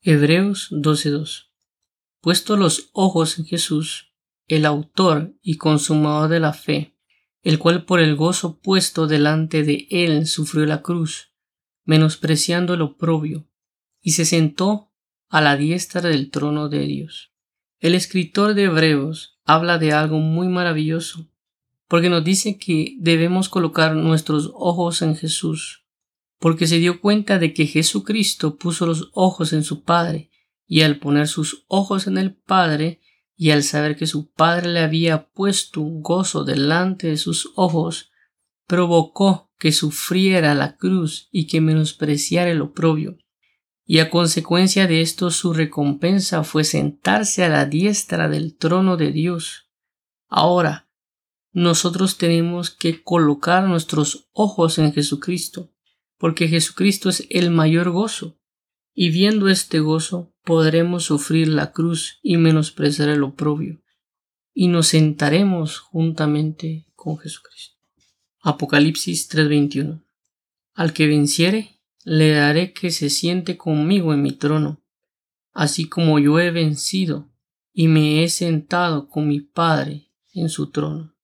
Hebreos 12:2 Puesto los ojos en Jesús, el autor y consumador de la fe, el cual por el gozo puesto delante de él sufrió la cruz, menospreciando el oprobio, y se sentó a la diestra del trono de Dios. El escritor de Hebreos habla de algo muy maravilloso, porque nos dice que debemos colocar nuestros ojos en Jesús, porque se dio cuenta de que Jesucristo puso los ojos en su Padre, y al poner sus ojos en el Padre, y al saber que su Padre le había puesto un gozo delante de sus ojos, provocó que sufriera la cruz y que menospreciara el oprobio. Y a consecuencia de esto su recompensa fue sentarse a la diestra del trono de Dios. Ahora, nosotros tenemos que colocar nuestros ojos en Jesucristo, porque Jesucristo es el mayor gozo, y viendo este gozo podremos sufrir la cruz y menospreciar el oprobio, y nos sentaremos juntamente con Jesucristo. Apocalipsis 3:21 Al que venciere, le daré que se siente conmigo en mi trono, así como yo he vencido y me he sentado con mi Padre en su trono.